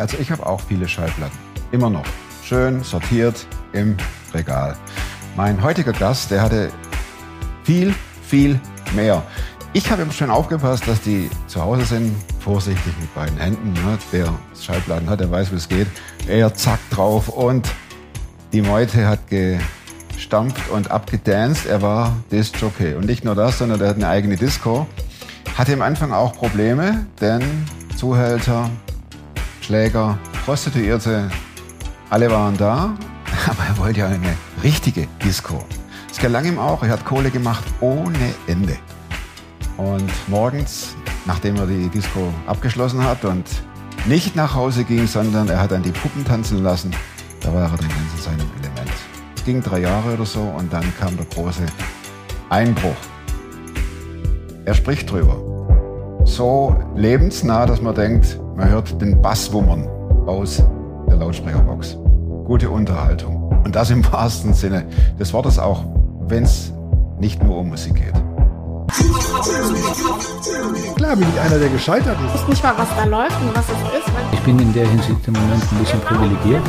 Also ich habe auch viele Schallplatten. Immer noch. Schön sortiert im Regal. Mein heutiger Gast, der hatte viel, viel mehr. Ich habe immer schön aufgepasst, dass die zu Hause sind, vorsichtig mit beiden Händen. Ne? Wer Schallplatten hat, der weiß, wie es geht. Er zack drauf und die Meute hat gestampft und abgedanced. Er war Disc-Jockey. Und nicht nur das, sondern er hat eine eigene Disco. Hatte am Anfang auch Probleme, denn Zuhälter, Schläger, Prostituierte, alle waren da. Aber er wollte ja eine richtige Disco. Es gelang ihm auch. Er hat Kohle gemacht ohne Ende. Und morgens, nachdem er die Disco abgeschlossen hat und nicht nach Hause ging, sondern er hat dann die Puppen tanzen lassen, da war er dann ganz in seinem Element. Es ging drei Jahre oder so und dann kam der große Einbruch. Er spricht drüber. So lebensnah, dass man denkt, man hört den Basswummern aus der Lautsprecherbox. Gute Unterhaltung. Und das im wahrsten Sinne des Wortes auch, wenn es nicht nur um Musik geht. Klar bin ich einer, der gescheitert ist. Ich weiß nicht mal, was da läuft und was es ist. Ich bin in der Hinsicht im Moment ein bisschen privilegiert.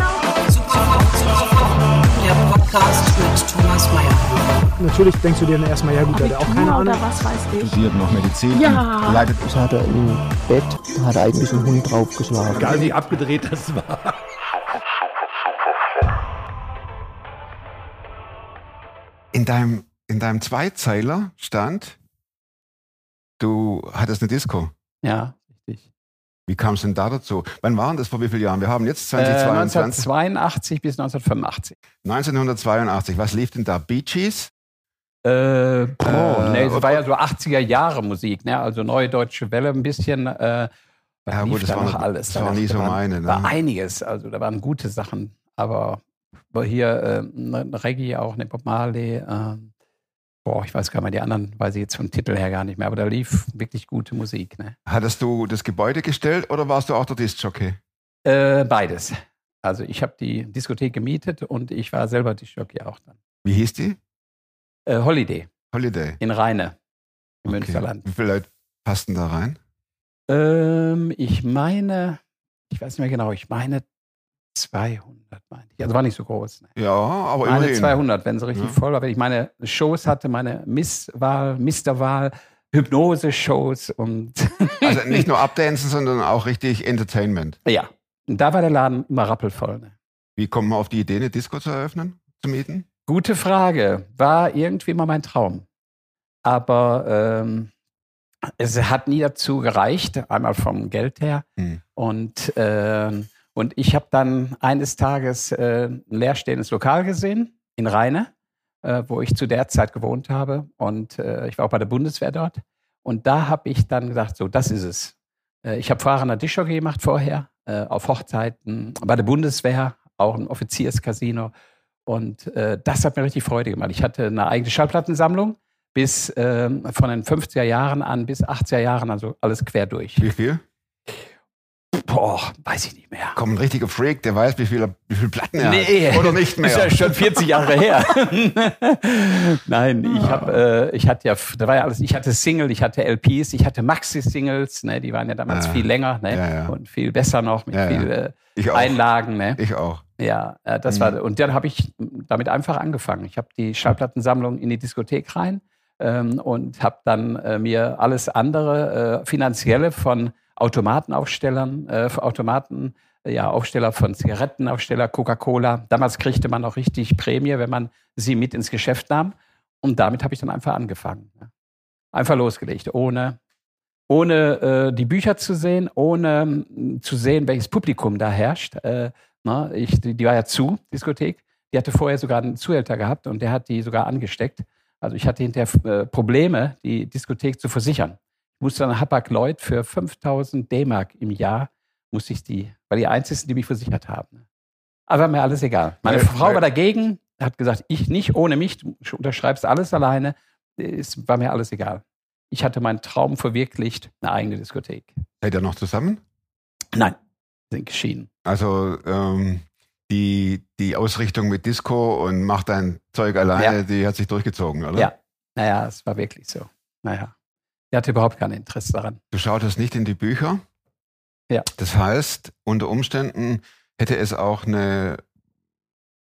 Der Podcast mit Thomas Mayer. Natürlich denkst du dir dann erstmal, ja gut, der hat auch keine Ahnung. Was weiß ich. Studiert noch Medizin. Ja. Leidet Das hat er im Bett, hat er eigentlich einen Hund draufgeschlagen. Egal wie abgedreht das war. in deinem, in deinem Zweizeiler stand, du hattest eine Disco. Ja. Wie kam es denn da dazu? Wann waren das vor wie vielen Jahren? Wir haben jetzt Äh, 2022. 1982 bis 1985. 1982. Was lief denn da? Bee Gees? Äh, boah, Äh, nee, es war ja so 80er Jahre Musik, ne? also Neue Deutsche Welle ein bisschen. Äh, Ja, gut, das da war noch alles. das Da war nie so meine, ne? war einiges, also da waren gute Sachen, aber hier äh, Reggae auch, ne Bob Marley, äh, boah, ich weiß gar nicht mehr, die anderen weiß ich jetzt vom Titel her gar nicht mehr, aber da lief wirklich gute Musik. Ne? Hattest du das Gebäude gestellt oder warst du auch der Disc-Jockey? Äh, beides. Also ich habe die Diskothek gemietet und ich war selber die Jockey auch dann. Wie hieß die? Äh, Holiday Holiday. in Rheine im Okay. Münsterland. Wie viele Leute passten da rein? Ähm, ich meine, ich weiß nicht mehr genau, ich meine 200, meine ich. Also war nicht so groß. Ne? Ja, aber Meine immerhin. 200, wenn sie richtig Ja. voll war. Wenn ich meine Shows hatte, meine Misswahl, Misterwahl, Hypnose-Shows und Also nicht nur Abdancen, sondern auch richtig Entertainment. ja. Und da war der Laden immer rappelvoll. Ne? Wie kommt man auf die Idee, eine Disco zu eröffnen, zu mieten? Gute Frage. War irgendwie mal mein Traum. Aber ähm, es hat nie dazu gereicht, einmal vom Geld her. Hm. Und, ähm, und ich habe dann eines Tages äh, ein leerstehendes Lokal gesehen in Rheine, äh, wo ich zu der Zeit gewohnt habe. Und äh, ich war auch bei der Bundeswehr dort. Und da habe ich dann gedacht, so, das ist es. Äh, ich habe fahrender Dischockey gemacht vorher, äh, auf Hochzeiten, bei der Bundeswehr, auch ein Offizierscasino. Und äh, das hat mir richtig Freude gemacht. Ich hatte eine eigene Schallplattensammlung bis ähm, von den 50er Jahren an bis 80er Jahren, also alles quer durch. Wie viel? Boah, weiß ich nicht mehr. Kommt ein richtiger Freak, der weiß, wie viele wie viel Platten er Nee. hat. Oder nicht mehr. Ist ja schon 40 Jahre her. Nein, ich habe, äh, ich hatte ja, da war ja alles, ich hatte Single, ich hatte LPs, ich hatte Maxi-Singles, ne, die waren ja damals Ah. viel länger, ne, Ja, ja. und viel besser noch mit Ja, ja. viel äh. Einlagen, ne. Ich auch. Ja, äh, das Mhm. war und dann habe ich damit einfach angefangen. Ich habe die Schallplattensammlung in die Diskothek rein ähm, und habe dann äh, mir alles andere äh, finanzielle von Automatenaufstellern, äh, Automaten, äh, ja Aufsteller von Zigarettenaufsteller, Coca-Cola. Damals kriegte man auch richtig Prämie, wenn man sie mit ins Geschäft nahm. Und damit habe ich dann einfach angefangen. Einfach losgelegt, ohne ohne äh, die Bücher zu sehen, ohne mh, zu sehen, welches Publikum da herrscht. Äh, na, ich, die, die war ja zu, Diskothek. Die hatte vorher sogar einen Zuhälter gehabt und der hat die sogar angesteckt. Also ich hatte hinterher äh, Probleme, die Diskothek zu versichern. Musste dann Hapag-Lloyd für 5000 D-Mark im Jahr, musste ich die, weil die einzigen, die mich versichert haben. Aber mir alles egal. Meine Weil- Frau weil- war dagegen, hat gesagt, ich nicht, ohne mich, du unterschreibst alles alleine. Es war mir alles egal. Ich hatte meinen Traum verwirklicht, eine eigene Diskothek. Seid ihr noch zusammen? Nein, sind geschieden. Also ähm, die, die Ausrichtung mit Disco und mach dein Zeug alleine, Ja. die hat sich durchgezogen, oder? Ja, naja, es war wirklich so. Naja, er hatte überhaupt kein Interesse daran. Du schautest nicht in die Bücher? Ja. Das heißt, unter Umständen hätte es auch eine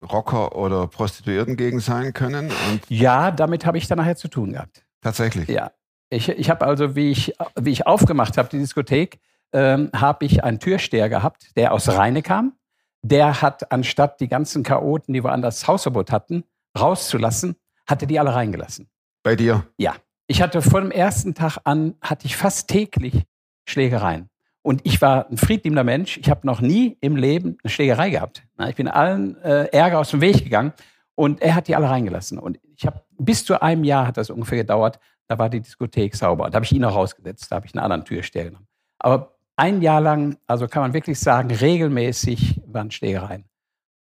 Rocker- oder Prostituiertengegend sein können. Ja, damit habe ich dann nachher zu tun gehabt. tatsächlich. Ja. Ich, ich habe also, wie ich, wie ich aufgemacht habe, die Diskothek, ähm, habe ich einen Türsteher gehabt, der aus Rheine kam. Der hat, anstatt die ganzen Chaoten, die woanders Hausverbot hatten, rauszulassen, hatte die alle reingelassen. Bei dir. Ja. Ich hatte vor dem ersten Tag an, hatte ich fast täglich Schlägereien. Und ich war ein friedliebender Mensch. Ich habe noch nie im Leben eine Schlägerei gehabt. Ich bin allen äh, Ärger aus dem Weg gegangen und er hat die alle reingelassen. Und ich habe bis zu einem Jahr hat das ungefähr gedauert. Da war die Diskothek sauber. Da habe ich ihn auch rausgesetzt. Da habe ich einen anderen Türsteher genommen. Aber ein Jahr lang, also kann man wirklich sagen, regelmäßig waren Schlägereien.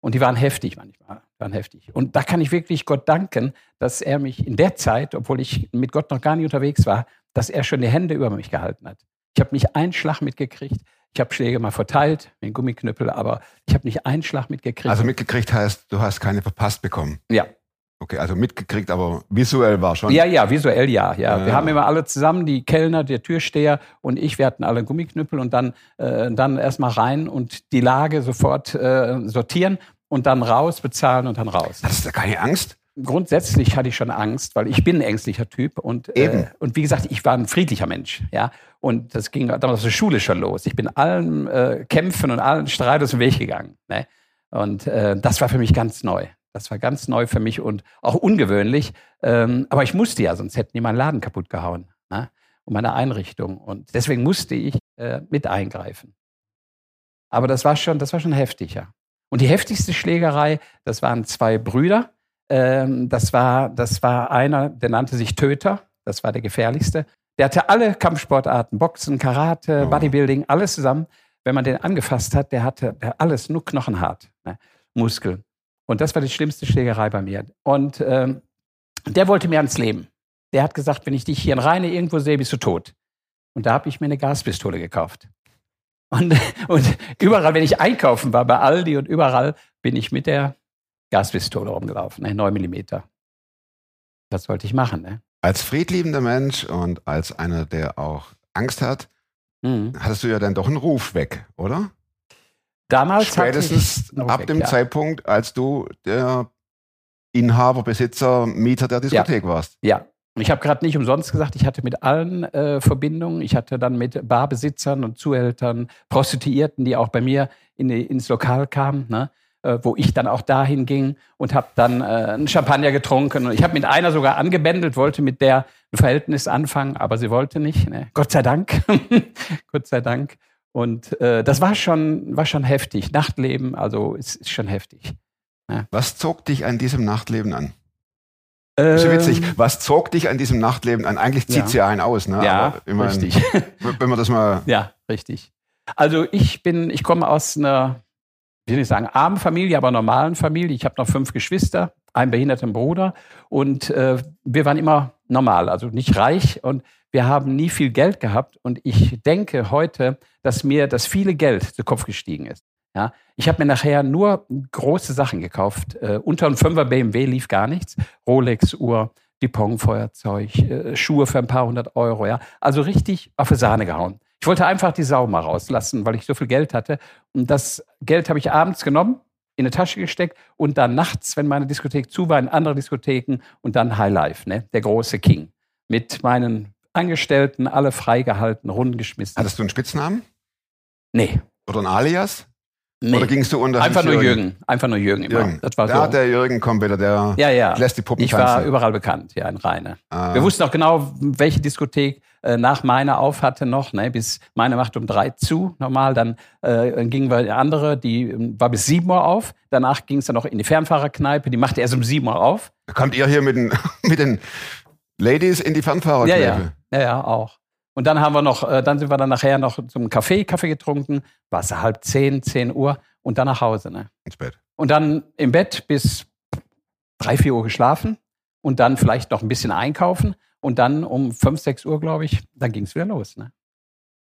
Und die waren heftig manchmal, waren heftig. Und da kann ich wirklich Gott danken, dass er mich in der Zeit, obwohl ich mit Gott noch gar nicht unterwegs war, dass er schon die Hände über mich gehalten hat. Ich habe nicht einen Schlag mitgekriegt. Ich habe Schläge mal verteilt, mit Gummiknüppel, aber ich habe nicht einen Schlag mitgekriegt. Also mitgekriegt heißt, du hast keine verpasst bekommen. ja. Okay, also mitgekriegt, aber visuell war schon. Ja, ja, visuell ja, ja. Ja. Wir haben immer alle zusammen, die Kellner, der Türsteher und ich, wir hatten alle Gummiknüppel und dann, äh, dann erstmal rein und die Lage sofort äh, sortieren und dann raus, bezahlen und dann raus. Hattest du keine Angst? Grundsätzlich hatte ich schon Angst, weil ich bin ein ängstlicher Typ und, Eben. Äh, und wie gesagt, ich war ein friedlicher Mensch, ja. Und das ging damals aus der Schule schon los. Ich bin allen äh, Kämpfen und allen Streit aus dem Weg gegangen. Ne? Und äh, das war für mich ganz neu. Das war ganz neu für mich und auch ungewöhnlich. Ähm, aber ich musste ja, sonst hätten die meinen Laden kaputt gehauen. Ne? Und meine Einrichtung. Und deswegen musste ich äh, mit eingreifen. Aber das war schon, das war schon heftig, ja. Und die heftigste Schlägerei, das waren zwei Brüder. Ähm, das, war, das war einer, der nannte sich Töter. Das war der gefährlichste. Der hatte alle Kampfsportarten, Boxen, Karate, Oh. Bodybuilding, alles zusammen. Wenn man den angefasst hat, der hatte der alles nur knochenhart, ne? Muskeln. Und das war die schlimmste Schlägerei bei mir. Und ähm, der wollte mir ans Leben. Der hat gesagt, wenn ich dich hier in Rheine irgendwo sehe, bist du tot. Und da habe ich mir eine Gaspistole gekauft. Und, und überall, wenn ich einkaufen war, bei Aldi und überall, bin ich mit der Gaspistole rumgelaufen, ne, 9 Millimeter. Das wollte ich machen. Ne? Als friedliebender Mensch und als einer, der auch Angst hat, Mhm. hattest du ja dann doch einen Ruf weg, oder? Damals Spätestens einen ab Ruf dem weg, ja. Zeitpunkt, als du der Inhaber, Besitzer, Mieter der Diskothek warst. Ja. Ich habe gerade nicht umsonst gesagt, ich hatte mit allen äh, Verbindungen. Ich hatte dann mit Barbesitzern und Zuhältern, Prostituierten, die auch bei mir in ins Lokal kamen, ne? äh, wo ich dann auch dahin ging und habe dann äh, einen Champagner getrunken. Und ich habe mit einer sogar angebändelt, wollte mit der ein Verhältnis anfangen, aber sie wollte nicht. Ne? Gott sei Dank. Gott sei Dank. Und äh, das war schon, war schon heftig. Nachtleben, also ist, ist schon heftig. Was zog dich an diesem Nachtleben an? Ist ja Ähm, witzig. Was zog dich an diesem Nachtleben an? Eigentlich zieht es ja. einen aus, ne? Ja, immerhin, richtig. Wenn man das mal. Ja, richtig. Also ich bin, ich komme aus einer, wie soll ich sagen, armen Familie, aber normalen Familie. Ich habe noch fünf Geschwister, einen behinderten Bruder und äh, wir waren immer normal, also nicht reich und wir haben nie viel Geld gehabt und ich denke heute, dass mir das viele Geld zu Kopf gestiegen ist. Ja, ich habe mir nachher nur große Sachen gekauft. Äh, unter einem Fünfer BMW lief gar nichts. Rolex-Uhr, Dupont-Feuerzeug, äh, Schuhe für ein paar hundert Euro. Ja, also richtig auf die Sahne gehauen. Ich wollte einfach die Sau mal rauslassen, weil ich so viel Geld hatte. Und das Geld habe ich abends genommen, in eine Tasche gesteckt und dann nachts, wenn meine Diskothek zu war, in andere Diskotheken und dann High Life, ne? der große King. Mit meinen Angestellten, alle freigehalten, rundengeschmissen. Hattest du einen Spitznamen? nee, Oder ein Alias? nee. Oder gingst du unter Einfach nur Jürgen. Einfach nur Jürgen immer. Jürgen. Das war ja, so. der Jürgen kommt wieder, der ja, ja. lässt die Puppen Ich war tanzen. überall bekannt, ja, in Rheine. Ah. Wir wussten auch genau, welche Diskothek äh, nach meiner auf hatte noch, ne, bis meine macht um drei zu, normal. Dann äh, gingen wir in die andere, die ähm, war bis sieben Uhr auf. Danach ging es dann noch in die Fernfahrerkneipe, die machte erst um sieben Uhr auf. Kommt ihr hier mit den, mit den Ladies in die Ja, Fernfahrerkneipe? ja, ja, ja, auch. Und dann haben wir noch, äh, dann sind wir dann nachher noch zum Kaffee, Kaffee getrunken, war es halb zehn, zehn Uhr und dann nach Hause. Ne? Ins Bett. Und dann im Bett bis drei, vier Uhr geschlafen und dann vielleicht noch ein bisschen einkaufen und dann um fünf, sechs Uhr, glaube ich, dann ging es wieder los. Ne?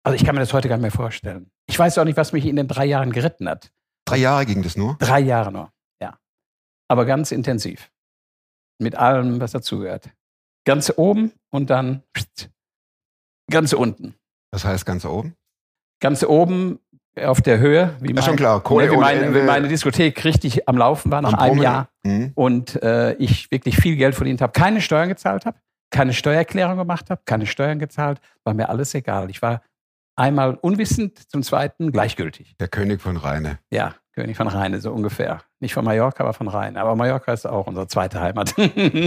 Also ich kann mir das heute gar nicht mehr vorstellen. Ich weiß auch nicht, was mich in den drei Jahren geritten hat. Drei Jahre ging das nur. Drei Jahre nur, ja. Aber ganz intensiv. Mit allem, was dazugehört. Ganz oben und dann ganz unten. Das heißt ganz oben. Ganz oben auf der Höhe, wie, schon klar. Kohle ne, wie, meine, wie meine Diskothek richtig am Laufen war nach einem. Jahr Mhm. und äh, ich wirklich viel Geld verdient habe, keine Steuern gezahlt habe, keine Steuererklärung gemacht habe, keine Steuern gezahlt, war mir alles egal. Ich war einmal unwissend, zum zweiten gleichgültig. Der König von Rheine. Ja, König von Rheine, so ungefähr. Nicht von Mallorca, aber von Rhein. Aber Mallorca ist auch unsere zweite Heimat.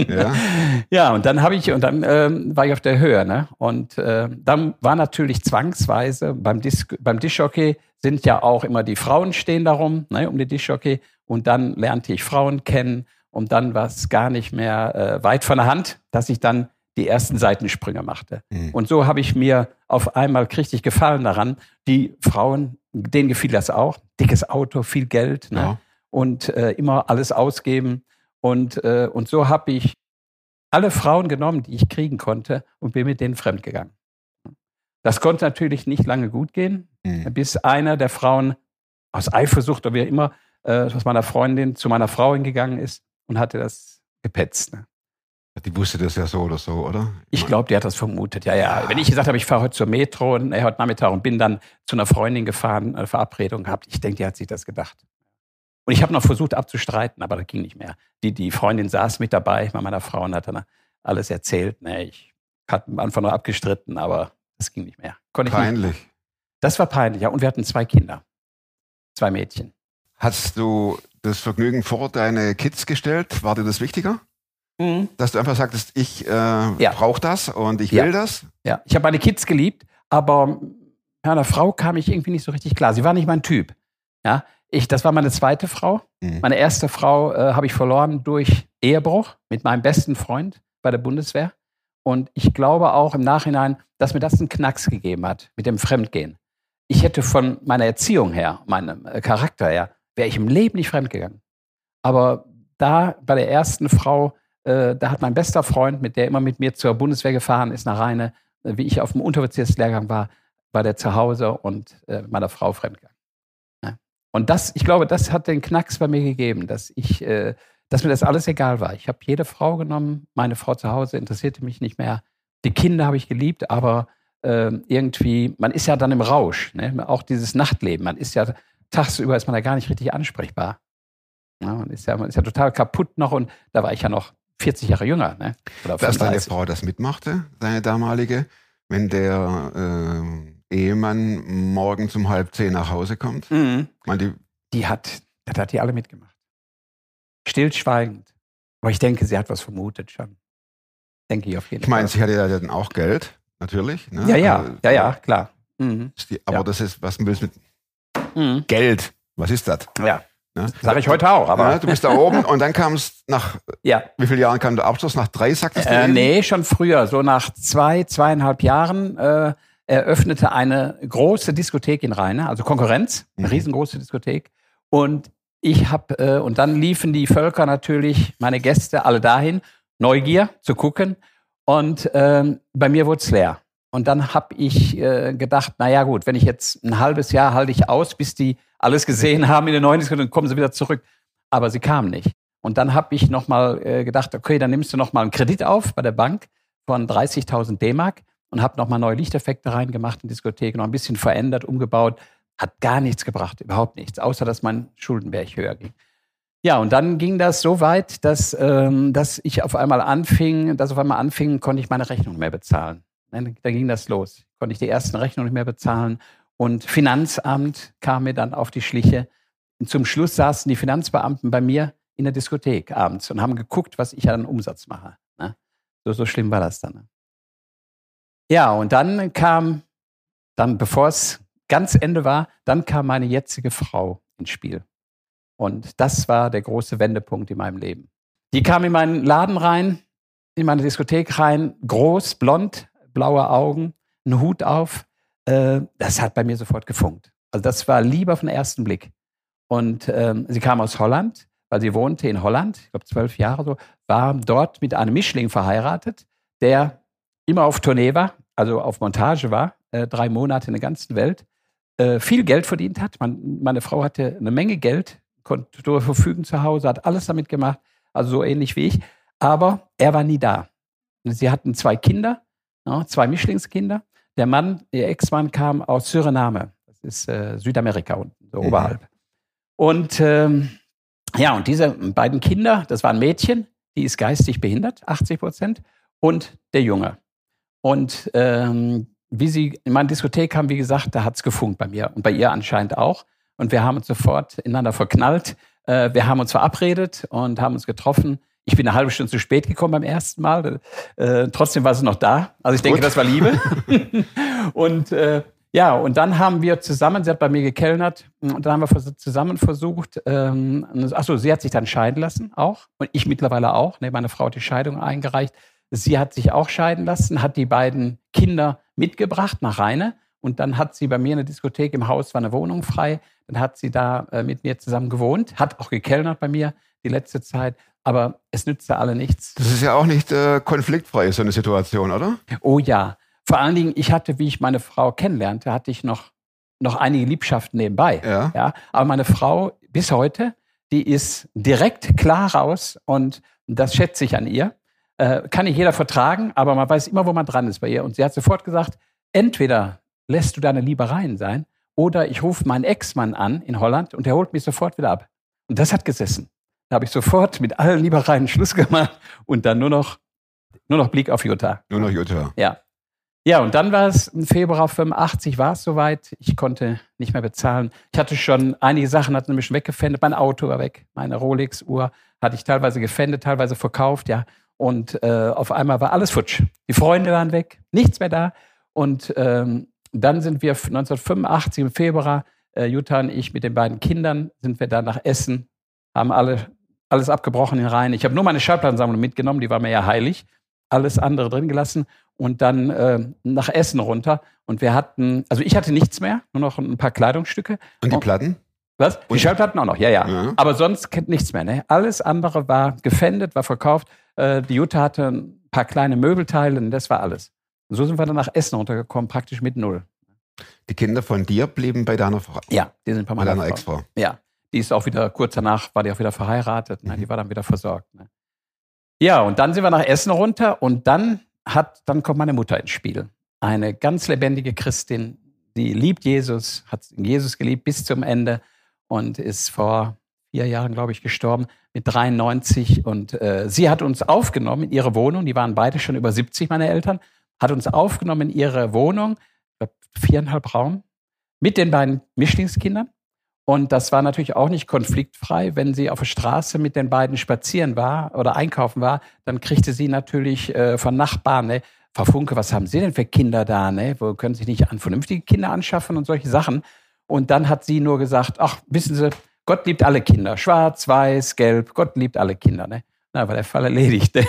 Ja. ja, und dann habe ich, und dann ähm, war ich auf der Höhe, ne? Und äh, dann war natürlich zwangsweise beim, Dis beim Dischjockey sind ja auch immer die Frauen stehen darum, ne, um die Dischjockey. Und dann lernte ich Frauen kennen und dann war es gar nicht mehr äh, weit von der Hand, dass ich dann die ersten Seitensprünge machte. Mhm. Und so habe ich mir auf einmal richtig Gefallen daran. Die Frauen, denen gefiel das auch. Dickes Auto, viel Geld ne? Ja. und äh, immer alles ausgeben. Und, äh, und so habe ich alle Frauen genommen, die ich kriegen konnte und bin mit denen fremdgegangen. Das konnte natürlich nicht lange gut gehen, Mhm. bis einer der Frauen aus Eifersucht oder wie immer äh, aus meiner Freundin zu meiner Frau hingegangen ist und hatte das gepetzt. Ne? Die wusste das ja so oder so, oder? Ich glaube, die hat das vermutet. Ja, ja. Wenn ich gesagt habe, ich fahre heute zur Metro und äh, heute Nachmittag und bin dann zu einer Freundin gefahren, eine Verabredung gehabt, ich denke, die hat sich das gedacht. Und ich habe noch versucht abzustreiten, aber das ging nicht mehr. Die, die Freundin saß mit dabei bei meiner Frau und hat dann alles erzählt. Nee, ich hatte am Anfang noch abgestritten, aber das ging nicht mehr. Konnte ich nicht. Peinlich. Das war peinlich, ja. Und wir hatten zwei Kinder. Zwei Mädchen. Hast du das Vergnügen vor deine Kids gestellt? War dir das wichtiger? Dass du einfach sagtest, ich äh, brauche das und ich Ja. will das? Ja, ich habe meine Kids geliebt, aber ja, einer Frau kam ich irgendwie nicht so richtig klar. Sie war nicht mein Typ. Ja, ich, das war meine zweite Frau. Mhm. Meine erste Frau äh, habe ich verloren durch Ehebruch mit meinem besten Freund bei der Bundeswehr. Und ich glaube auch im Nachhinein, dass mir das einen Knacks gegeben hat mit dem Fremdgehen. Ich hätte von meiner Erziehung her, meinem äh, Charakter her, wäre ich im Leben nicht fremdgegangen. Aber da bei der ersten Frau, äh, da hat mein bester Freund, mit der immer mit mir zur Bundeswehr gefahren ist nach Rheine, äh, wie ich auf dem Unteroffizierslehrgang war, war der zu Hause und äh, meiner Frau fremdgegangen. Ja. Und das, ich glaube, das hat den Knacks bei mir gegeben, dass ich, äh, dass mir das alles egal war. Ich habe jede Frau genommen, meine Frau zu Hause interessierte mich nicht mehr. Die Kinder habe ich geliebt, aber äh, irgendwie, man ist ja dann im Rausch, ne? auch dieses Nachtleben, man ist ja tagsüber ist man da gar nicht richtig ansprechbar. Ja, man, ist ja, man ist ja total kaputt noch und da war ich ja noch 40 Jahre jünger. Ne? Oder Dass deine 35. Frau das mitmachte, deine damalige, wenn der äh, Ehemann morgen um halb zehn nach Hause kommt? Mhm. Die, Die hat, das hat die alle mitgemacht. Stillschweigend. Aber ich denke, sie hat was vermutet schon. Denke ich auf jeden ich meine, Fall. sie hatte ja dann auch Geld, natürlich. Ne? ja, ja, Also, ja, ja, klar. Mhm. die- Aber Ja. das ist, was willst du mit Mhm. Geld? Was ist das? Ja, Ne? sage ich heute auch, aber Ja, du bist da oben und dann kam es nach, ja. wie vielen Jahren kam der Abschluss? Nach drei, sagtest du? Äh, eben? nee, schon früher. So nach zwei, zweieinhalb Jahren äh, eröffnete eine große Diskothek in Rheine, also Konkurrenz, eine Mhm. riesengroße Diskothek. Und ich habe, äh, und dann liefen die Völker natürlich, meine Gäste, alle dahin, Neugier zu gucken. Und ähm, bei mir wurde es leer. Und dann habe ich äh, gedacht, na ja gut, wenn ich jetzt ein halbes Jahr halte ich aus, bis die alles gesehen haben in neuen Diskothek, dann kommen sie wieder zurück. Aber sie kamen nicht. Und dann habe ich nochmal äh, gedacht, okay, dann nimmst du nochmal einen Kredit auf bei der Bank von 30.000 D-Mark und habe nochmal neue Lichteffekte reingemacht in die Diskothek, noch ein bisschen verändert, umgebaut. Hat gar nichts gebracht, überhaupt nichts, außer dass mein Schuldenberg höher ging. Ja, und dann ging das so weit, dass, ähm, dass ich auf einmal anfing, dass auf einmal anfing, konnte ich meine Rechnung mehr bezahlen. Da ging das los. Konnte ich die ersten Rechnungen nicht mehr bezahlen. Und Finanzamt kam mir dann auf die Schliche. Und zum Schluss saßen die Finanzbeamten bei mir in der Diskothek abends und haben geguckt, was ich an Umsatz mache. Ne? So, so schlimm war das dann. Ne? Ja, und dann kam, dann bevor es ganz Ende war, dann kam meine jetzige Frau ins Spiel. Und das war der große Wendepunkt in meinem Leben. Die kam in meinen Laden rein, in meine Diskothek rein, groß, blond, blaue Augen, einen Hut auf. Äh, das hat bei mir sofort gefunkt. Also das war lieber den ersten Blick. Und ähm, sie kam aus Holland, weil sie wohnte in Holland, ich glaube zwölf Jahre so, war dort mit einem Mischling verheiratet, der immer auf Tournee war, also auf Montage war, äh, drei Monate in der ganzen Welt, äh, viel Geld verdient hat. Man, meine Frau hatte eine Menge Geld, konnte darüber verfügen zu Hause, hat alles damit gemacht, also so ähnlich wie ich. Aber er war nie da. Sie hatten zwei Kinder, zwei Mischlingskinder. Der Mann, ihr Ex-Mann kam aus Suriname. Das ist äh, Südamerika unten, so Mhm. oberhalb. Und ähm, ja, und diese beiden Kinder, das war ein Mädchen, die ist geistig behindert, 80 Prozent, und der Junge. Und ähm, wie sie in meine Diskothek kam, wie gesagt, da hat's gefunkt bei mir und bei ihr anscheinend auch. Und wir haben uns sofort ineinander verknallt. Äh, wir haben uns verabredet und haben uns getroffen. Ich bin eine halbe Stunde zu spät gekommen beim ersten Mal. Äh, trotzdem war sie noch da. Also ich denke, Gut. das war Liebe. und äh, ja, und dann haben wir zusammen, sie hat bei mir gekellnert, und dann haben wir zusammen versucht, ähm, achso, sie hat sich dann scheiden lassen auch. Und ich mittlerweile auch. Ne, meine Frau hat die Scheidung eingereicht. Sie hat sich auch scheiden lassen, hat die beiden Kinder mitgebracht nach Rheine. Und dann hat sie bei mir in der Diskothek im Haus, war eine Wohnung frei. Dann hat sie da äh, mit mir zusammen gewohnt, hat auch gekellnert bei mir die letzte Zeit. Aber es nützte alle nichts. Das ist ja auch nicht äh, konfliktfrei, so eine Situation, oder? Oh ja. Vor allen Dingen, ich hatte, wie ich meine Frau kennenlernte, hatte ich noch, noch einige Liebschaften nebenbei. Ja. Ja, aber meine Frau bis heute, die ist direkt klar raus und das schätze ich an ihr. Äh, kann nicht jeder vertragen, aber man weiß immer, wo man dran ist bei ihr. Und sie hat sofort gesagt, entweder lässt du deine Liebereien sein oder ich rufe meinen Ex-Mann an in Holland und der holt mich sofort wieder ab. Und das hat gesessen. Da habe ich sofort mit allen Liebereien Schluss gemacht und dann nur noch, nur noch Blick auf Jutta. Nur noch Jutta. Ja. Ja, und dann war es im Februar 85, war es soweit. Ich konnte nicht mehr bezahlen. Ich hatte schon einige Sachen, hatte nämlich schon weggefändet. Mein Auto war weg. Meine Rolex-Uhr hatte ich teilweise gefändet, teilweise verkauft, ja. Und äh, auf einmal war alles futsch. Die Freunde waren weg, nichts mehr da. Und ähm, dann sind wir 1985 im Februar, äh, Jutta und ich mit den beiden Kindern, sind wir da nach Essen, haben alle alles abgebrochen in Rhein. Ich habe nur meine Schallplattensammlung mitgenommen, die war mir ja heilig. Alles andere drin gelassen und dann äh, nach Essen runter. Und wir hatten, also ich hatte nichts mehr, nur noch ein paar Kleidungsstücke. Und die. Platten? Was? Die Und- Schallplatten auch noch, ja, ja. Ja. Aber sonst kennt nichts mehr. Ne? Alles andere war gefändet, war verkauft. Äh, die Jutta hatte ein paar kleine Möbelteile und das war alles. Und so sind wir dann nach Essen runtergekommen, praktisch mit null. Die Kinder von dir blieben bei deiner Frau, Ja, die sind bei bei meiner deiner. Ex-Frau. Ja, die ist auch wieder, kurz danach war die auch wieder verheiratet. Ne? Mhm. Die war dann wieder versorgt. Ne? Ja, und dann sind wir nach Essen runter und dann hat, dann kommt meine Mutter ins Spiel. Eine ganz lebendige Christin, die liebt Jesus, hat Jesus geliebt bis zum Ende und ist vor vier Jahren, glaube ich, gestorben mit 93. Und äh, sie hat uns aufgenommen in ihre Wohnung. Die waren beide schon über 70, meine Eltern. Hat uns aufgenommen in ihre Wohnung, viereinhalb Raum, mit den beiden Mischlingskindern. Und das war natürlich auch nicht konfliktfrei. Wenn sie auf der Straße mit den beiden spazieren war oder einkaufen war, dann kriegte sie natürlich äh, von Nachbarn, ne, Frau Funke, was haben Sie denn für Kinder da? Ne? Wo können Sie nicht an vernünftige Kinder anschaffen und solche Sachen? Und dann hat sie nur gesagt, ach, wissen Sie, Gott liebt alle Kinder. Schwarz, weiß, gelb, Gott liebt alle Kinder. Ne? Na, war der Fall erledigt. Ne?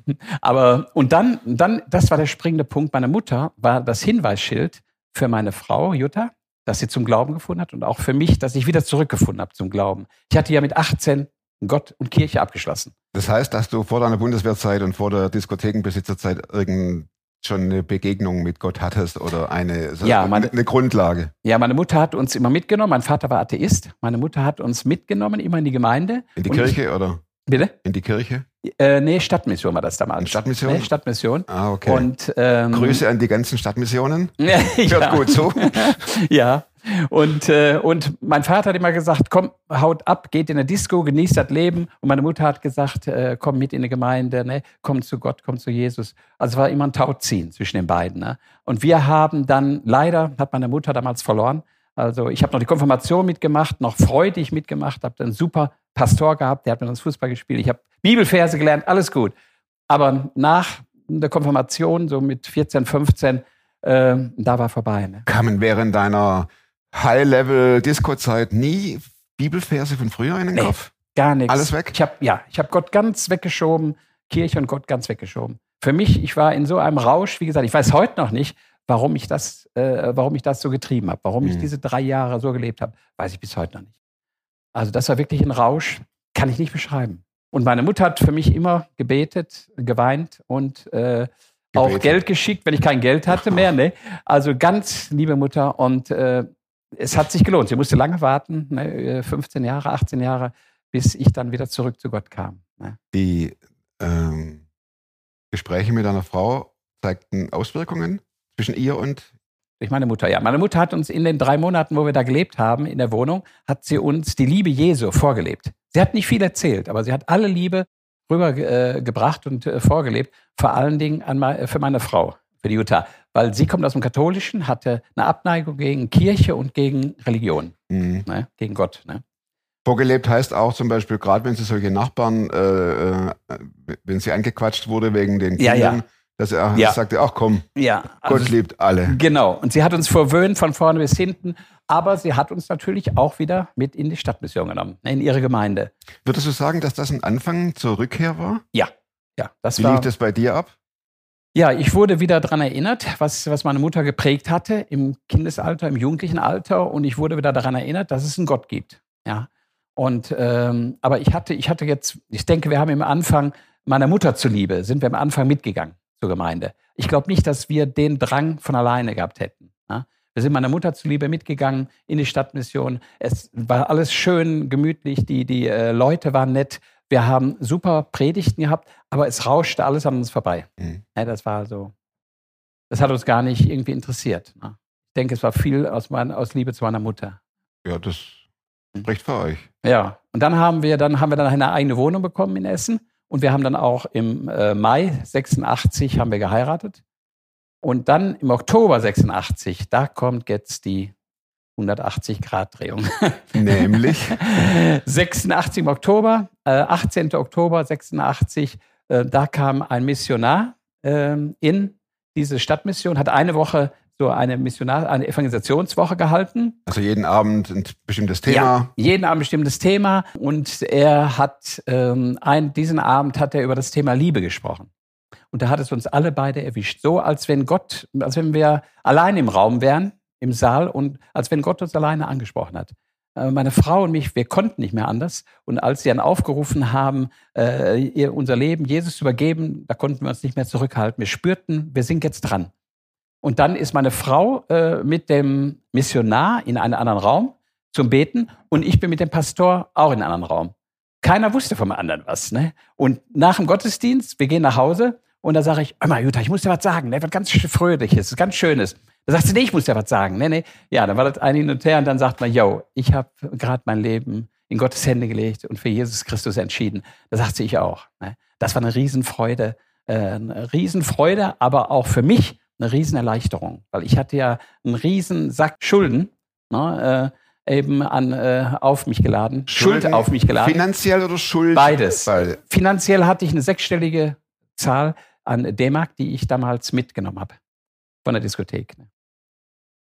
Aber, und dann, dann, das war der springende Punkt. Meine Mutter war das Hinweisschild für meine Frau, Jutta, dass sie zum Glauben gefunden hat und auch für mich, dass ich wieder zurückgefunden habe zum Glauben. Ich hatte ja mit 18 Gott und Kirche abgeschlossen. Das heißt, dass du vor deiner Bundeswehrzeit und vor der Diskothekenbesitzerzeit irgend schon eine Begegnung mit Gott hattest oder eine, so Ja, eine, meine- eine Grundlage Ja, meine Mutter hat uns immer mitgenommen. Mein Vater war Atheist. Meine Mutter hat uns mitgenommen, immer in die Gemeinde. in die Und Kirche oder Ich, bitte? in die Kirche? Äh, nee, Stadtmission war das damals. Stadtmission? Nee, Stadtmission. Ah, okay. Und ähm, Grüße an die ganzen Stadtmissionen. Hört gut zu. ja. Und, äh, und mein Vater hat immer gesagt, komm, haut ab, geht in eine Disco, genießt das Leben. Und meine Mutter hat gesagt, äh, komm mit in die Gemeinde, ne? komm zu Gott, komm zu Jesus. Also es war immer ein Tauziehen zwischen den beiden. Ne? Und wir haben dann, leider hat meine Mutter damals verloren. Also ich habe noch die Konfirmation mitgemacht, noch freudig mitgemacht, habe einen super Pastor gehabt, der hat mit uns Fußball gespielt. Ich habe Bibelverse gelernt, alles gut. Aber nach der Konfirmation, so mit 14, 15, äh, da war vorbei. Ne? Kamen während deiner High-Level-Disco-Zeit nie Bibelverse von früher in den Nee. Kopf? Gar nichts. Alles weg? Ich habe ja, ich habe Gott ganz weggeschoben, Kirche und Gott ganz weggeschoben. Für mich, ich war in so einem Rausch, wie gesagt, ich weiß heute noch nicht, warum ich das, äh, warum ich das so getrieben habe, warum ich Mhm. diese drei Jahre so gelebt habe, weiß ich bis heute noch nicht. Also das war wirklich ein Rausch, kann ich nicht beschreiben. Und meine Mutter hat für mich immer gebetet, geweint und äh, auch. Geld geschickt, wenn ich kein Geld hatte mehr. Ne? Also ganz liebe Mutter und äh, es hat sich gelohnt. Sie musste lange warten, ne? äh, 15 Jahre, 18 Jahre, bis ich dann wieder zurück zu Gott kam. Ne? Die ähm, Gespräche mit deiner Frau zeigten Auswirkungen zwischen ihr und Durch meine Mutter, ja. Meine Mutter hat uns in den drei Monaten, wo wir da gelebt haben, in der Wohnung, hat sie uns die Liebe Jesu vorgelebt. Sie hat nicht viel erzählt, aber sie hat alle Liebe rübergebracht äh, und äh, vorgelebt. Vor allen Dingen an, für meine Frau, für die Jutta. Weil sie kommt aus dem Katholischen, hatte eine Abneigung gegen Kirche und gegen Religion, Mhm. ne? gegen Gott. Ne? Vorgelebt heißt auch zum Beispiel, gerade wenn sie solche Nachbarn, äh, äh, wenn sie angequatscht wurde wegen den Ja, Kindern, ja. Dass er Ja. sagte, ach komm, Ja, Gott liebt alle. Genau. Und sie hat uns verwöhnt von vorne bis hinten. Aber sie hat uns natürlich auch wieder mit in die Stadtmission genommen, ne, in ihre Gemeinde. Würdest du sagen, dass das ein Anfang zur Rückkehr war? Ja, ja, das Wie war. lief das bei dir ab? Ja, ich wurde wieder daran erinnert, was, was meine Mutter geprägt hatte im Kindesalter, im jugendlichen Alter. Und ich wurde wieder daran erinnert, dass es einen Gott gibt. Ja. Und, ähm, aber ich hatte, ich hatte jetzt, ich denke, wir haben im Anfang meiner Mutter zuliebe, sind wir am Anfang mitgegangen zur Gemeinde. Ich glaube nicht, dass wir den Drang von alleine gehabt hätten. Ja. Wir sind meiner Mutter zuliebe mitgegangen in die Stadtmission. Es war alles schön, gemütlich, die, die äh, Leute waren nett. Wir haben super Predigten gehabt, aber es rauschte alles an uns vorbei. Mhm. Ja, das war so, das hat uns gar nicht irgendwie interessiert. Ne? Ich denke, es war viel aus, mein, aus Liebe zu meiner Mutter. Ja, das Hm. spricht für euch. Ja, und dann haben wir dann haben wir dann eine eigene Wohnung bekommen in Essen und wir haben dann auch im äh, Mai 86 haben wir geheiratet und dann im Oktober 86 da kommt jetzt die 180 Grad Drehung. Nämlich, 86 im Oktober, äh, 18. Oktober 86, äh, da kam ein Missionar ähm, in diese Stadtmission, hat eine Woche so eine Missionar, eine Evangelisationswoche gehalten. also jeden Abend ein bestimmtes Thema. Ja, jeden Abend ein bestimmtes Thema. Und er hat ähm, ein, diesen Abend hat er über das Thema Liebe gesprochen. Und da hat es uns alle beide erwischt. So, als wenn Gott, als wenn wir allein im Raum wären, im Saal, und als wenn Gott uns alleine angesprochen hat. Äh, Meine Frau und mich, wir konnten nicht mehr anders. Und als sie dann aufgerufen haben, äh, ihr unser Leben Jesus zu übergeben, da konnten wir uns nicht mehr zurückhalten. Wir spürten, wir sind jetzt dran. Und dann ist meine Frau äh, mit dem Missionar in einen anderen Raum zum Beten und ich bin mit dem Pastor auch in einen anderen Raum. Keiner wusste vom anderen was. Ne? Und nach dem Gottesdienst, wir gehen nach Hause und da sage ich, mal, Jutta, ich muss dir was sagen, ne? was ganz Fröhliches, ganz Schönes. Da sagt sie, nee, ich muss dir was sagen. Nee, nee. Ja, dann war das ein Hin und Her und dann sagt man, yo, ich habe gerade mein Leben in Gottes Hände gelegt und für Jesus Christus entschieden. Da sagt sie, ich auch. Ne? Das war eine Riesenfreude, äh, eine Riesenfreude, aber auch für mich eine Riesenerleichterung, weil ich hatte ja einen riesen Sack Schulden ne, äh, eben an, äh, auf mich geladen, Schuld Schulden, auf mich geladen. Finanziell oder Schuld? Beides. Beide. Finanziell hatte ich eine sechsstellige Zahl an D-Mark, die ich damals mitgenommen habe von der Diskothek. ne.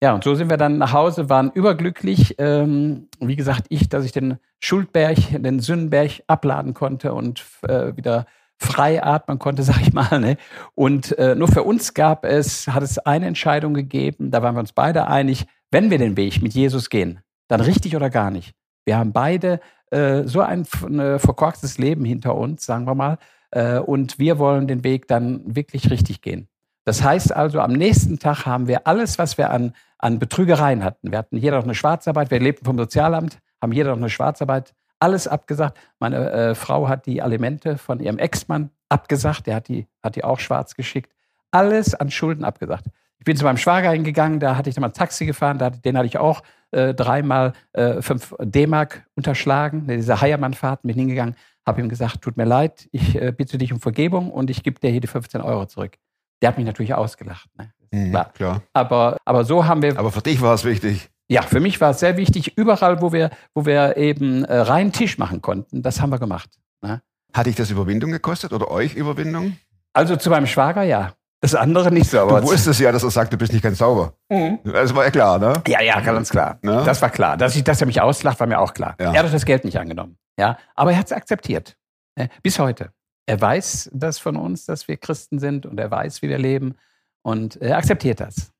Ja, und so sind wir dann nach Hause, waren überglücklich. Ähm, wie gesagt, ich, dass ich den Schuldberg, den Sündenberg abladen konnte und äh, wieder frei atmen konnte, sag ich mal. Ne? Und äh, nur für uns gab es, hat es eine Entscheidung gegeben, da waren wir uns beide einig, wenn wir den Weg mit Jesus gehen, dann richtig oder gar nicht. Wir haben beide äh, so ein, ein verkorkstes Leben hinter uns, sagen wir mal, äh, und wir wollen den Weg dann wirklich richtig gehen. Das heißt also, am nächsten Tag haben wir alles, was wir an, an Betrügereien hatten. Wir hatten jeder noch eine Schwarzarbeit, wir lebten vom Sozialamt, haben jeder noch eine Schwarzarbeit, alles abgesagt. Meine äh, Frau hat die Alimente von ihrem Ex-Mann abgesagt, der hat die, hat die auch schwarz geschickt. Alles an Schulden abgesagt. Ich bin zu meinem Schwager hingegangen, da hatte ich dann mal ein Taxi gefahren, da, den hatte ich auch äh, dreimal äh, fünf D-Mark unterschlagen, diese Heiermann-Fahrt, bin hingegangen, habe ihm gesagt, tut mir leid, ich äh, bitte dich um Vergebung und ich gebe dir hier die 15 Euro zurück. Der hat mich natürlich ausgelacht. Ne? Mhm, Klar. klar. Aber, aber so haben wir, Aber für dich war es wichtig. Ja, für mich war es sehr wichtig, überall, wo wir, wo wir eben äh, reinen Tisch machen konnten, das haben wir gemacht. Ne? Hat dich das Überwindung gekostet oder euch Überwindung? Also zu meinem Schwager, ja. Das andere nicht so. Aber Du wusstest ja, dass er sagt, du bist nicht ganz sauber. Mhm. Das war ja klar, ne? Ja, ja, ganz klar. Ne? Das war klar. Dass, ich, dass er mich auslacht, war mir auch klar. Ja. Er hat das Geld nicht angenommen. Ja, aber er hat es akzeptiert. Äh, Bis heute. Er weiß das von uns, dass wir Christen sind und er weiß, wie wir leben und er akzeptiert das.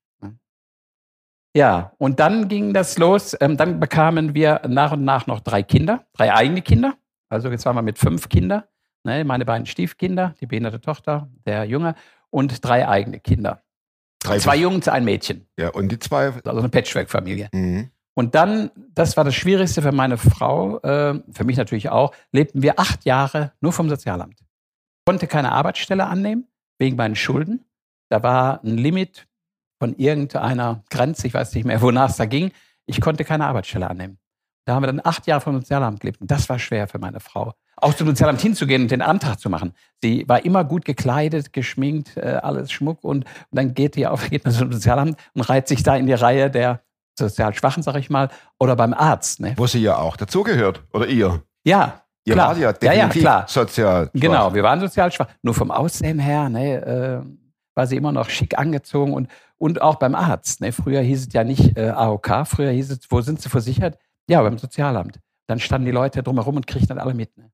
Ja, und dann ging das los. Ähm, dann bekamen wir nach und nach noch drei Kinder, drei eigene Kinder. Also jetzt waren wir mit fünf Kindern. Ne, meine beiden Stiefkinder, die behinderte Tochter, der Junge und drei eigene Kinder. Drei Zwei Jungs, ein Mädchen. Ja, und die zwei. Also eine Patchwork-Familie. Mhm. Und dann, das war das Schwierigste für meine Frau, äh, für mich natürlich auch, lebten wir acht Jahre nur vom Sozialamt. Konnte keine Arbeitsstelle annehmen, wegen meinen Schulden. Da war ein Limit von irgendeiner Grenze, ich weiß nicht mehr, wonach es da ging. Ich konnte keine Arbeitsstelle annehmen. Da haben wir dann acht Jahre vom Sozialamt gelebt. Und das war schwer für meine Frau. Auch zum Sozialamt hinzugehen und den Antrag zu machen. Sie war immer gut gekleidet, geschminkt, äh, alles Schmuck. Und, dann geht, die auf, geht man zum Sozialamt und reiht sich da in die Reihe der sozial Schwachen, sag ich mal, oder beim Arzt. Ne? Wo sie ja auch dazugehört. Oder ihr. Ja, Ihr klar. wart ja ja, ja, definitiv klar. sozial. Genau, wir waren sozial schwach. Nur vom Aussehen her ne, äh, war sie immer noch schick angezogen und, und auch beim Arzt. Ne. Früher hieß es ja nicht äh, AOK, früher hieß es, wo sind Sie versichert? Ja, beim Sozialamt. Dann standen die Leute drumherum und kriegten dann alle mit. Ne.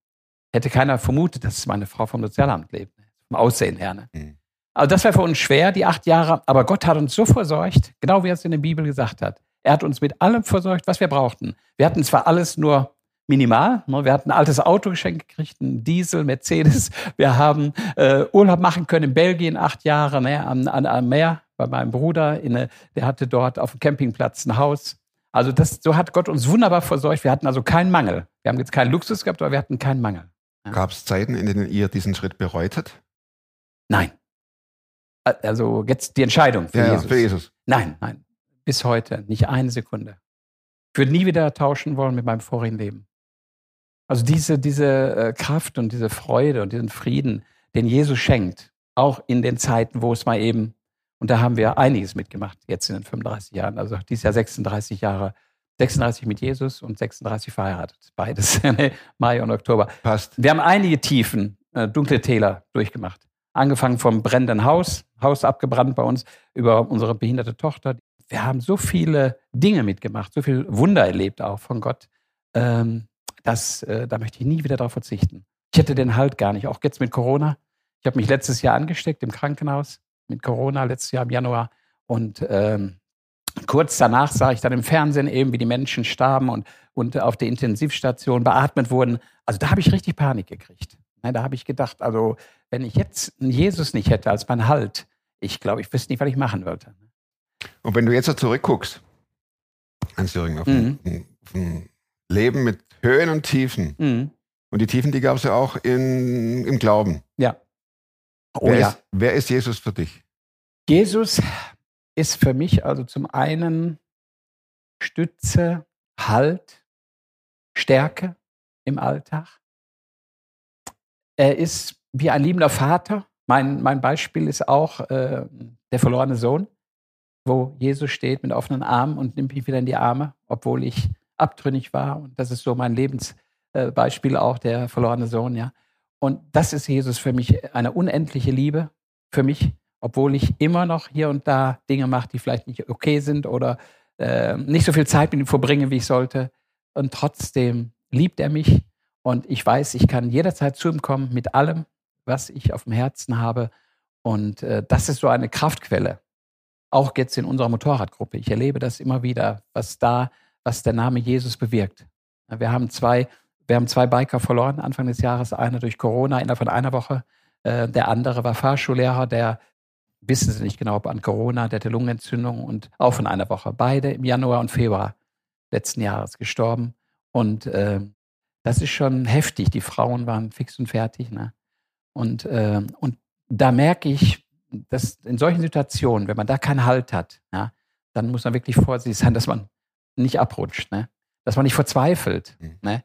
Hätte keiner vermutet, dass meine Frau vom Sozialamt lebt. Ne. Vom Aussehen her. Ne. Mhm. Also das war für uns schwer, die acht Jahre. Aber Gott hat uns so versorgt, genau wie er es in der Bibel gesagt hat. Er hat uns mit allem versorgt, was wir brauchten. Wir hatten zwar alles nur minimal. ne, Wir hatten ein altes Auto geschenkt gekriegt, einen Diesel, Mercedes. Wir haben äh, Urlaub machen können in Belgien, acht Jahre ne, am, an, am Meer bei meinem Bruder. In eine, der hatte dort auf dem Campingplatz ein Haus. Also das, so hat Gott uns wunderbar versorgt. Wir hatten also keinen Mangel. Wir haben jetzt keinen Luxus gehabt, aber wir hatten keinen Mangel. Gab es Zeiten, in denen ihr diesen Schritt bereutet? Nein. Also jetzt die Entscheidung für Ja, ja, Jesus. für Jesus. Nein, nein. Bis heute. Nicht eine Sekunde. Ich würde nie wieder tauschen wollen mit meinem vorigen Leben. Also diese, diese äh, Kraft und diese Freude und diesen Frieden, den Jesus schenkt, auch in den Zeiten, wo es mal eben, und da haben wir einiges mitgemacht, jetzt in den 35 Jahren, also dieses Jahr 36 Jahre, 36 mit Jesus und 36 verheiratet, beides, Mai und Oktober. Passt. Wir haben einige Tiefen, äh, dunkle Täler durchgemacht. Angefangen vom brennenden Haus, Haus abgebrannt bei uns, über unsere behinderte Tochter. Wir haben so viele Dinge mitgemacht, so viel Wunder erlebt auch von Gott. Ähm, das, äh, da möchte ich nie wieder darauf verzichten. Ich hätte den Halt gar nicht, auch jetzt mit Corona. Ich habe mich letztes Jahr angesteckt im Krankenhaus mit Corona, letztes Jahr im Januar. Und ähm, kurz danach sah ich dann im Fernsehen eben, wie die Menschen starben und, und auf der Intensivstation beatmet wurden. Also da habe ich richtig Panik gekriegt. Da habe ich gedacht, also wenn ich jetzt einen Jesus nicht hätte als mein Halt, ich glaube, ich wüsste nicht, was ich machen wollte. Und wenn du jetzt so zurückguckst, Hans-Jürgen, auf, Mhm. ein- auf ein Leben mit Höhen und Tiefen. Mhm. Und die Tiefen, die gab es ja auch in, im Glauben. Ja. Oh wer, ja. ist, wer ist Jesus für dich? Jesus ist für mich also zum einen Stütze, Halt, Stärke im Alltag. Er ist wie ein liebender Vater. Mein, mein Beispiel ist auch äh, der verlorene Sohn, wo Jesus steht mit offenen Armen und nimmt mich wieder in die Arme, obwohl ich abtrünnig war. Und das ist so mein Lebensbeispiel auch, der verlorene Sohn, ja. Und das ist Jesus für mich eine unendliche Liebe für mich, obwohl ich immer noch hier und da Dinge mache, die vielleicht nicht okay sind oder äh, nicht so viel Zeit mit ihm verbringe, wie ich sollte. Und trotzdem liebt er mich und ich weiß, ich kann jederzeit zu ihm kommen mit allem, was ich auf dem Herzen habe. Und äh, das ist so eine Kraftquelle. Auch jetzt in unserer Motorradgruppe. Ich erlebe das immer wieder, was da, was der Name Jesus bewirkt. Wir haben zwei, wir haben zwei Biker verloren Anfang des Jahres. Einer durch Corona innerhalb von einer Woche. Äh, der andere war Fahrschullehrer, der wissen Sie nicht genau, ob an Corona, der hatte Lungenentzündung und auch von einer Woche. Beide im Januar und Februar letzten Jahres gestorben. Und äh, das ist schon heftig. Die Frauen waren fix und fertig. Ne? Und, äh, und da merke ich, dass in solchen Situationen, wenn man da keinen Halt hat, ja, dann muss man wirklich vorsichtig sein, dass man nicht abrutscht, ne? dass man nicht verzweifelt. Mhm. Ne?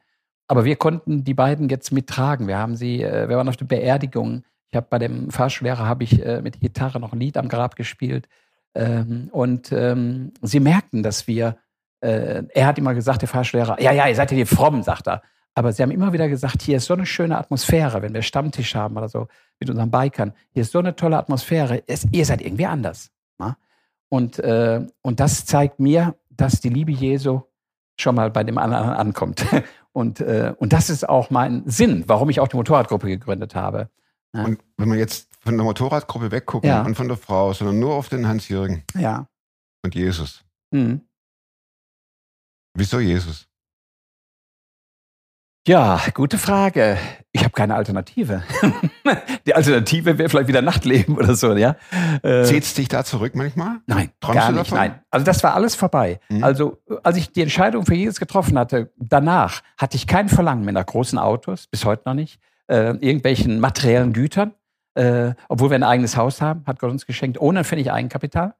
Aber wir konnten die beiden jetzt mittragen. Wir haben sie, äh, wir waren auf der Beerdigung. Ich habe bei dem Fahrschullehrer habe ich äh, mit Gitarre noch ein Lied am Grab gespielt. Ähm, und ähm, sie merkten, dass wir, äh, er hat immer gesagt, der Fahrschullehrer, ja, ja, ihr seid ja hier fromm, sagt er. Aber sie haben immer wieder gesagt, hier ist so eine schöne Atmosphäre, wenn wir Stammtisch haben oder so mit unseren Bikern. Hier ist so eine tolle Atmosphäre. Es, ihr seid irgendwie anders. Ja? Und, äh, und das zeigt mir, dass die Liebe Jesu schon mal bei dem anderen ankommt. Und, äh, und das ist auch mein Sinn, warum ich auch die Motorradgruppe gegründet habe. Ja. Und wenn wir jetzt von der Motorradgruppe weggucken Ja. und von der Frau, sondern nur auf den Hans-Jürgen Ja. und Jesus. Mhm. Wieso Jesus? Ja, gute Frage. Ich habe keine Alternative. Die Alternative wäre vielleicht wieder Nachtleben oder so, ja. Äh, dich da zurück manchmal? Nein, Träumst gar du nicht. Nein. Also das war alles vorbei. Mhm. Also als ich die Entscheidung für Jesus getroffen hatte, danach hatte ich kein Verlangen mehr nach großen Autos, bis heute noch nicht, äh, irgendwelchen materiellen Gütern. Äh, obwohl wir ein eigenes Haus haben, hat Gott uns geschenkt, ohne Pfennig Eigenkapital.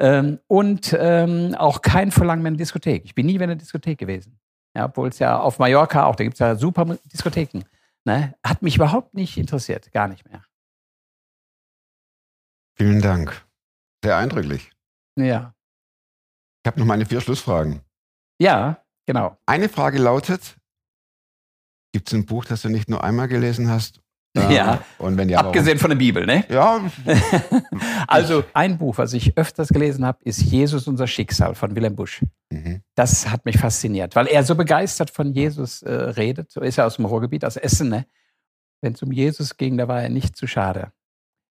Ähm, und ähm, auch kein Verlangen mehr in eine Diskothek. Ich bin nie mehr in einer Diskothek gewesen. Ja, obwohl es ja auf Mallorca auch, da gibt es ja super Diskotheken. Ne? Hat mich überhaupt nicht interessiert, gar nicht mehr. Vielen Dank. Sehr eindrücklich. Ja. Ich habe noch meine vier Schlussfragen. Ja, genau. Eine Frage lautet: Gibt es ein Buch, das du nicht nur einmal gelesen hast? Ja. Und wenn ja, warum? Abgesehen von der Bibel, ne? Ja, Also ein Buch, was ich öfters gelesen habe, ist Jesus unser Schicksal von Wilhelm Busch. mhm. Das hat mich fasziniert, weil er so begeistert von Jesus äh, redet. So ist er aus dem Ruhrgebiet, aus Essen. Ne? Wenn es um Jesus ging, da war er nicht zu schade.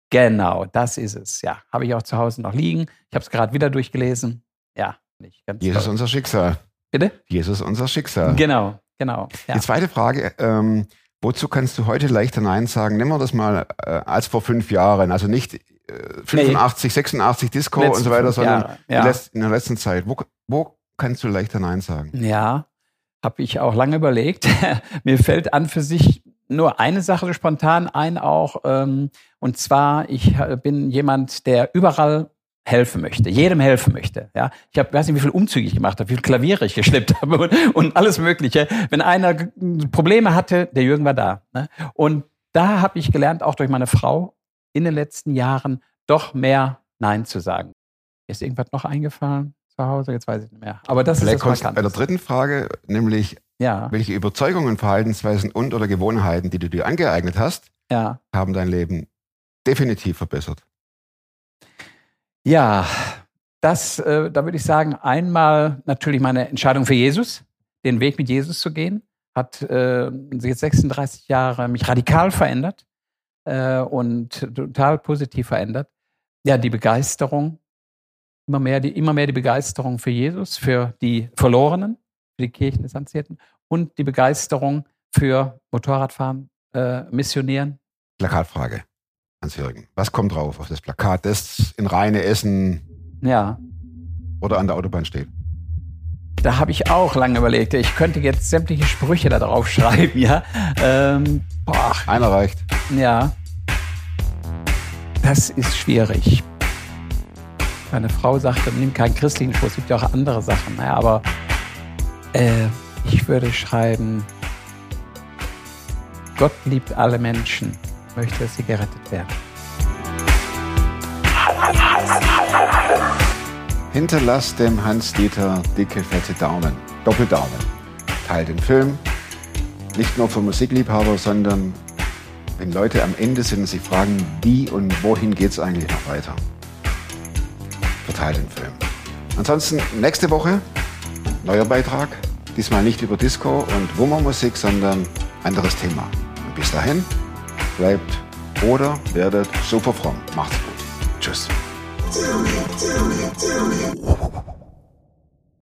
Genau, das ist es. Ja, habe ich auch zu Hause noch liegen. Ich habe es gerade wieder durchgelesen. Ja, nicht ganz Jesus toll. unser Schicksal. Bitte? Jesus unser Schicksal. Genau, genau. Ja. Die zweite Frage, ähm, wozu kannst du heute leichter Nein sagen? Nehmen wir das mal äh, als vor fünf Jahren, also nicht äh, 85, 86 Disco Letzten und so weiter, sondern in ja. der letz- in der letzten Zeit. Wo, wo kannst du leichter Nein sagen? Ja, habe ich auch lange überlegt. Mir fällt an für sich nur eine Sache spontan ein auch. Ähm, und zwar, ich äh, bin jemand, der überall helfen möchte, jedem helfen möchte. Ja, ich habe, weiß nicht, wie viel Umzüge ich gemacht habe, wie viel Klaviere ich geschleppt habe und, und alles Mögliche. Wenn einer Probleme hatte, der Jürgen war da. Ne? Und da habe ich gelernt, auch durch meine Frau in den letzten Jahren doch mehr Nein zu sagen. Ist irgendwas noch eingefallen zu Hause? Jetzt weiß ich nicht mehr. Aber das Vielleicht ist kommst das du bei der dritten Frage, nämlich Ja, welche Überzeugungen, Verhaltensweisen und oder Gewohnheiten, die du dir angeeignet hast, ja. haben dein Leben definitiv verbessert. Ja, das, äh, da würde ich sagen, einmal natürlich meine Entscheidung für Jesus, den Weg mit Jesus zu gehen, hat äh, jetzt 36 Jahre mich radikal verändert äh, und total positiv verändert. Ja, die Begeisterung, immer mehr die, immer mehr die Begeisterung für Jesus, für die Verlorenen, für die Kirchen des Anzierten und die Begeisterung für Motorradfahren, äh, Missionieren. Plakatfrage, Hans-Jürgen. Was kommt drauf auf das Plakat, das in Rheine, Essen Ja, oder an der Autobahn steht? Da habe ich auch lange überlegt. Ich könnte jetzt sämtliche Sprüche da drauf schreiben, ja. Ähm, boah, Einer reicht. ja. Das ist schwierig. Meine Frau sagte, nimm keinen christlichen Spruch, es gibt ja auch andere Sachen. Naja, aber äh, ich würde schreiben, Gott liebt alle Menschen, möchte, dass sie gerettet werden. Hinterlass dem Hans-Dieter dicke, fette Daumen. Doppeldaumen. Teilt den Film. Nicht nur für Musikliebhaber, sondern wenn Leute am Ende sind und sich fragen, wie und wohin geht es eigentlich noch weiter. Verteilt den Film. Ansonsten nächste Woche neuer Beitrag. Diesmal nicht über Disco und Wummermusik, sondern anderes Thema. Und bis dahin bleibt oder werdet super fromm. Macht's gut. Tschüss.